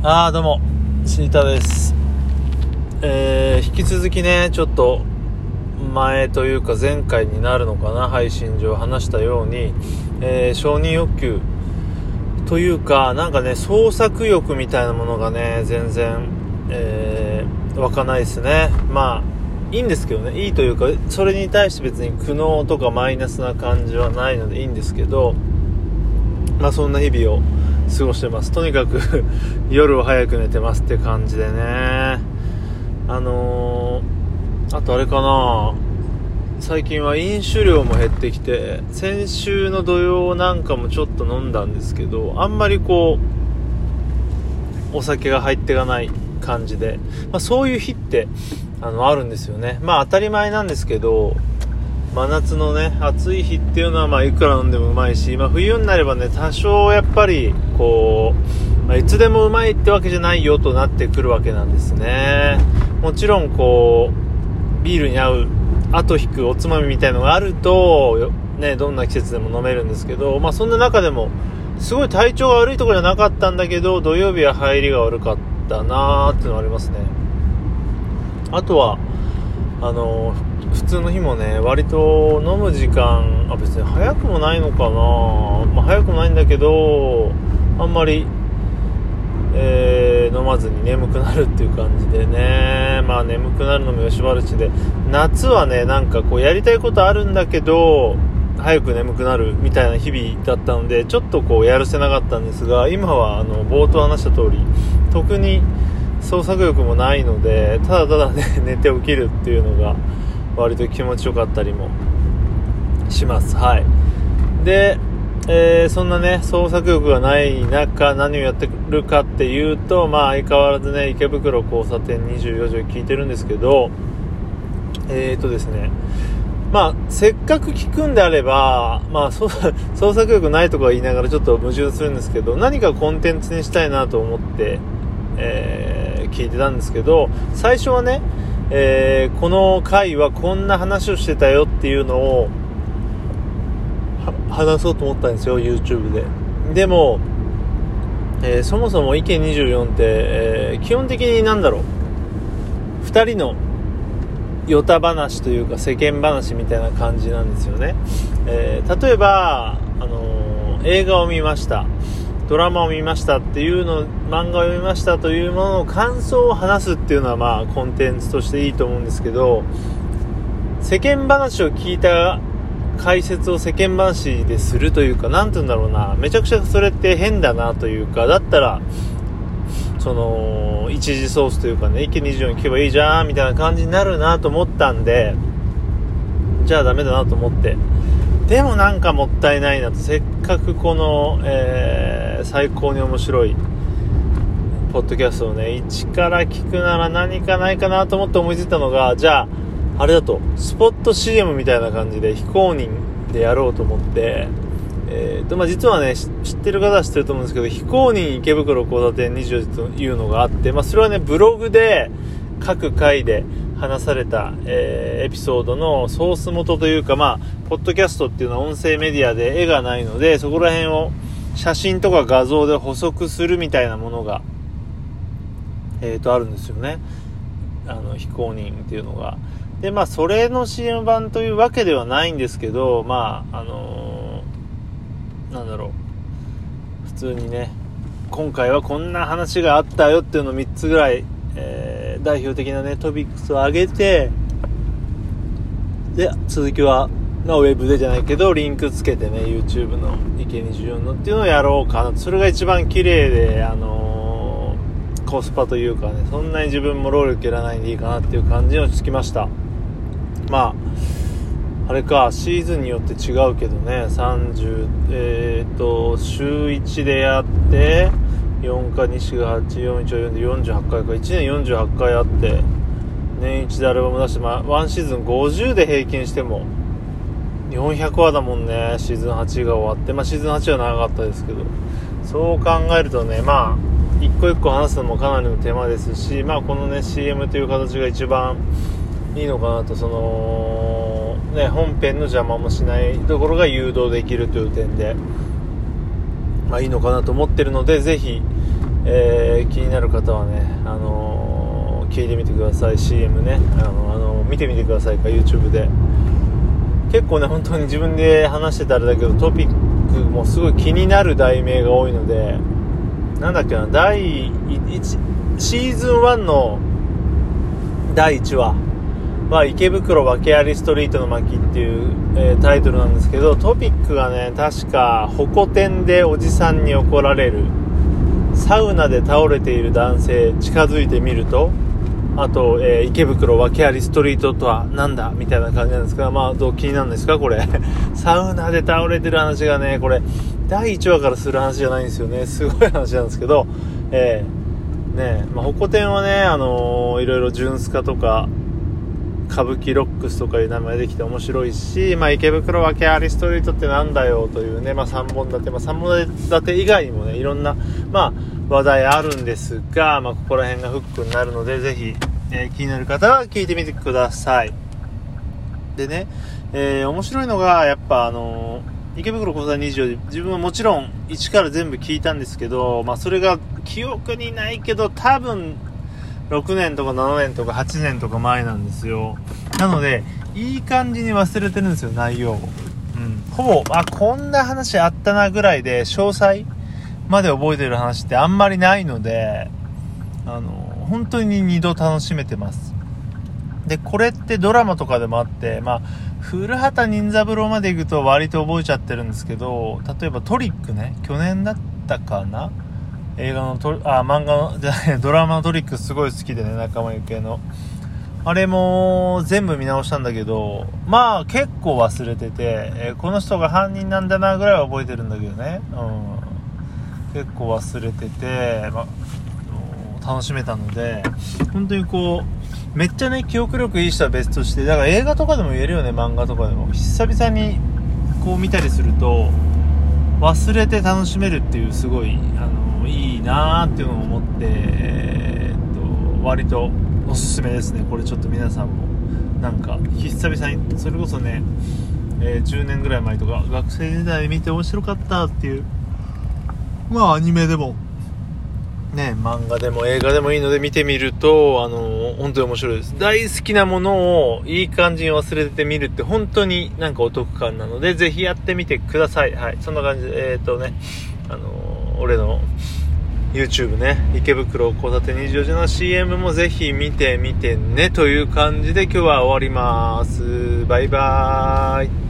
ああどうもシータです。えー、引き続きねちょっと前というか前回になるのかな配信上話したように、えー、承認欲求。というかなんかね創作欲みたいなものがね全然、えー、湧かないですね。まあいいんですけどね。いいというかそれに対して別に苦悩とかマイナスな感じはないのでいいんですけどまあそんな日々を過ごしてます。とにかく 夜は早く寝てますって感じでね。あのー、あとあれかな。最近は飲酒量も減ってきて先週の土曜なんかもちょっと飲んだんですけどあんまりこうお酒が入っていかない感じで、まあ、そういう日ってあのあるんですよね。まあ当たり前なんですけど真夏のね暑い日っていうのはまあいくら飲んでもうまいし、まあ、冬になればね多少やっぱりこう、まあ、いつでもうまいってわけじゃないよとなってくるわけなんですね。もちろんこうビールに合う後引くおつまみみたいのがあるとねどんな季節でも飲めるんですけどまあそんな中でもすごい体調が悪いとこじゃなかったんだけど土曜日は入りが悪かったなーっていうのはありますね。あとはあの普通の日もね割と飲む時間あ別に早くもないのかな、まあ、早くもないんだけどあんまり、えー、飲まずに眠くなるっていう感じでね。まあ眠くなるのもよしばるちで。夏はねなんかこうやりたいことあるんだけど早く眠くなるみたいな日々だったのでちょっとこうやるせなかったんですが今はあの冒頭話した通り特に創作欲もないのでただただね寝て起きるっていうのが割と気持ちよかったりもします。はい。で、えー、そんなね創作欲がない中何をやってるかっていうとまあ相変わらずね池袋交差点24時を聞いてるんですけどえーとですねまあ、せっかく聞くんであれば、まあ、創作欲ないとか言いながらちょっと矛盾するんですけど、何かコンテンツにしたいなと思って、えー、聞いてたんですけど、最初はね、えー、この回はこんな話をしてたよっていうのを話そうと思ったんですよ YouTube で。でも、えー、そもそも意見24って、えー、基本的になんだろう。2人のヨタ話というか世間話みたいな感じなんですよね、え例えば、あの映画を見ました。ドラマを見ましたっていうの、漫画を読みましたというものの感想を話すっていうのはまあコンテンツとしていいと思うんですけど、世間話を聞いた解説を世間話でするというか、なんて言うんだろうな、めちゃくちゃそれって変だなというか、だったら、その、一次ソースというかね、一気に24に聞けばいいじゃん、みたいな感じになるなと思ったんで、じゃあダメだなと思って、でもなんかもったいないなと、せっかくこの、えー、最高に面白い、ポッドキャストをね、一から聞くなら何かないかなと思って思いついたのが、じゃあ、あれだと、スポット CM みたいな感じで非公認でやろうと思って、えーとまあ、実はね、知ってる方は知ってると思うんですけど、非公認池袋交差点24時というのがあって、まあ、それはね、ブログで、各回で話された、えー、エピソードのソース元というか、まあ、ポッドキャストっていうのは音声メディアで絵がないので、そこら辺を写真とか画像で補足するみたいなものが、えっ、ー、と、あるんですよね。あの、非公認っていうのが。で、まあ、それの CM 版というわけではないんですけど、まあ、あのー、なんだろう。普通にね、今回はこんな話があったよっていうのを3つぐらい、代表的なね、トピックスを上げて、で、続きは、まあ、ウェブでじゃないけど、リンクつけてね、YouTube の池24のっていうのをやろうかなそれが一番綺麗で、あのー、コスパというかね、そんなに自分も労力いらないんでいいかなっていう感じに落ち着きました。まあ、あれか、シーズンによって違うけどね、30、えっ、と、週1でやって、4か2、4が8、4、1、4で48回か、1年48回あって、年1でアルバム出して、まあ、1シーズン50で平均しても、400話だもんね、シーズン8が終わって、まあ、シーズン8は長かったですけど、そう考えるとね、まあ、一個一個話すのもかなりの手間ですし、まあ、このね、CM という形が一番いいのかなと、その、ね、本編の邪魔もしないところが誘導できるという点で、まあ、いいのかなと思ってるので、ぜひ、えー、気になる方はね、あのー、聞いてみてください。CM ね。あの、あのー、見てみてくださいか YouTube で。結構ね本当に自分で話してたあれだけどトピックもすごい気になる題名が多いのでなんだっけな第1シーズン1の第1話。は池袋訳ありストリートの巻っていう、えー、タイトルなんですけどトピックがね確かホコ天でおじさんに怒られるサウナで倒れている男性近づいてみるとあと、えー、池袋訳ありストリートとはなんだみたいな感じなんですが、まあ、どう気になるんですかこれ。サウナで倒れてる話がね、これ、第1話からする話じゃないんですよね。すごい話なんですけど、えー、ねまあ、ホコ天はね、あのー、いろいろジュンスカとか、歌舞伎ロックスとかいう名前できて面白いし、まあ、池袋訳ありストリートってなんだよというね、まあ、3本立て、まあ、3本立て以外にもね、いろんな、まあ、話題あるんですが、まあ、ここら辺がフックになるので、ぜひ、えー、気になる方は聞いてみてください。でね、えー、面白いのが、やっぱあのー、池袋交差24で自分はもちろん1から全部聞いたんですけど、まあ、それが記憶にないけど多分6年とか7年とか8年とか前なんですよ。なのでいい感じに忘れてるんですよ内容を、うん、ほぼあこんな話あったなぐらいで詳細まで覚えてる話ってあんまりないのであの本当に2度楽しめてます。でこれってドラマとかでもあってまあ古畑任三郎まで行くと割と覚えちゃってるんですけど例えばトリックね去年だったかな映画のトあ漫画のじゃないドラマのトリックすごい好きでね仲間由紀恵の。あれも全部見直したんだけどまあ結構忘れてて、えー、この人が犯人なんだなぐらいは覚えてるんだけどね。うん。結構忘れてて、ま楽しめたので、本当にこう、めっちゃね、記憶力いい人は別として、だから映画とかでも言えるよね、漫画とかでも。久々にこう見たりすると、忘れて楽しめるっていう、すごい、あの、いいなーっていうのを思って、えー、っと、割とおすすめですね。これちょっと皆さんも、なんか、久々に、それこそね、えー、10年ぐらい前とか、学生時代見て面白かったっていう、まあアニメでもね、漫画でも映画でもいいので見てみると、あの、本当に面白いです。大好きなものをいい感じに忘れてみるって本当になんかお得感なので、ぜひやってみてください。はい。そんな感じで、えっ、とね、あの、俺の YouTube ね、池袋交差点24時の CM もぜひ見てみてねという感じで今日は終わります。バイバーイ。